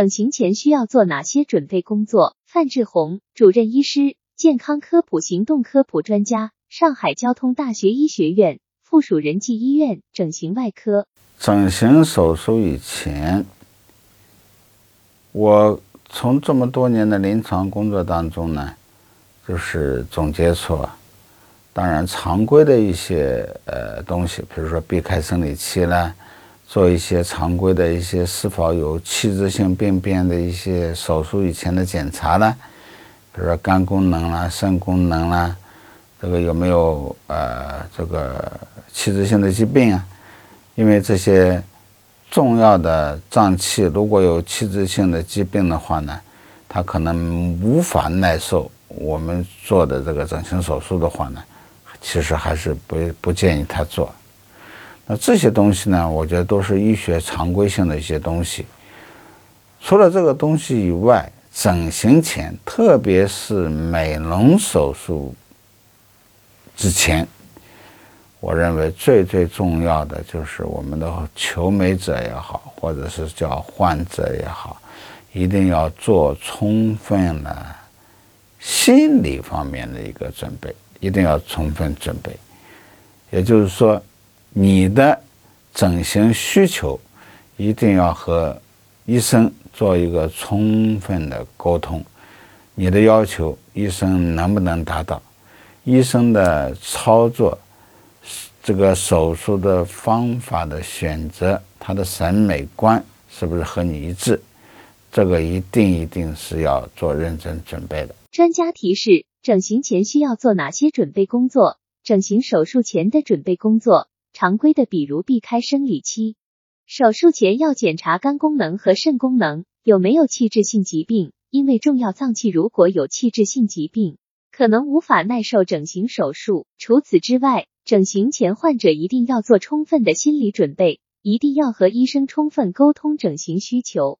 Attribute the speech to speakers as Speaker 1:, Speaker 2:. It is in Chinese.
Speaker 1: 整形前需要做哪些准备工作？范志红，主任医师，健康科普行动科普专家，上海交通大学医学院附属仁济医院整形外科。
Speaker 2: 整形手术以前，我从这么多年的临床工作当中呢，就是总结出，当然常规的一些呃东西，比如说避开生理期啦。做一些常规的一些是否有器质性病变的一些手术以前的检查呢？比如说肝功能啦、肾功能啦，这个有没有呃这个器质性的疾病啊？因为这些重要的脏器如果有器质性的疾病的话呢，它可能无法耐受我们做的这个整形手术的话呢，其实还是不不建议他做。那这些东西呢？我觉得都是医学常规性的一些东西。除了这个东西以外，整形前，特别是美容手术之前，我认为最最重要的就是我们的求美者也好，或者是叫患者也好，一定要做充分的心理方面的一个准备，一定要充分准备。也就是说。你的整形需求一定要和医生做一个充分的沟通，你的要求医生能不能达到？医生的操作，这个手术的方法的选择，他的审美观是不是和你一致？这个一定一定是要做认真准备的。
Speaker 1: 专家提示：整形前需要做哪些准备工作？整形手术前的准备工作。常规的，比如避开生理期，手术前要检查肝功能和肾功能有没有器质性疾病，因为重要脏器如果有器质性疾病，可能无法耐受整形手术。除此之外，整形前患者一定要做充分的心理准备，一定要和医生充分沟通整形需求。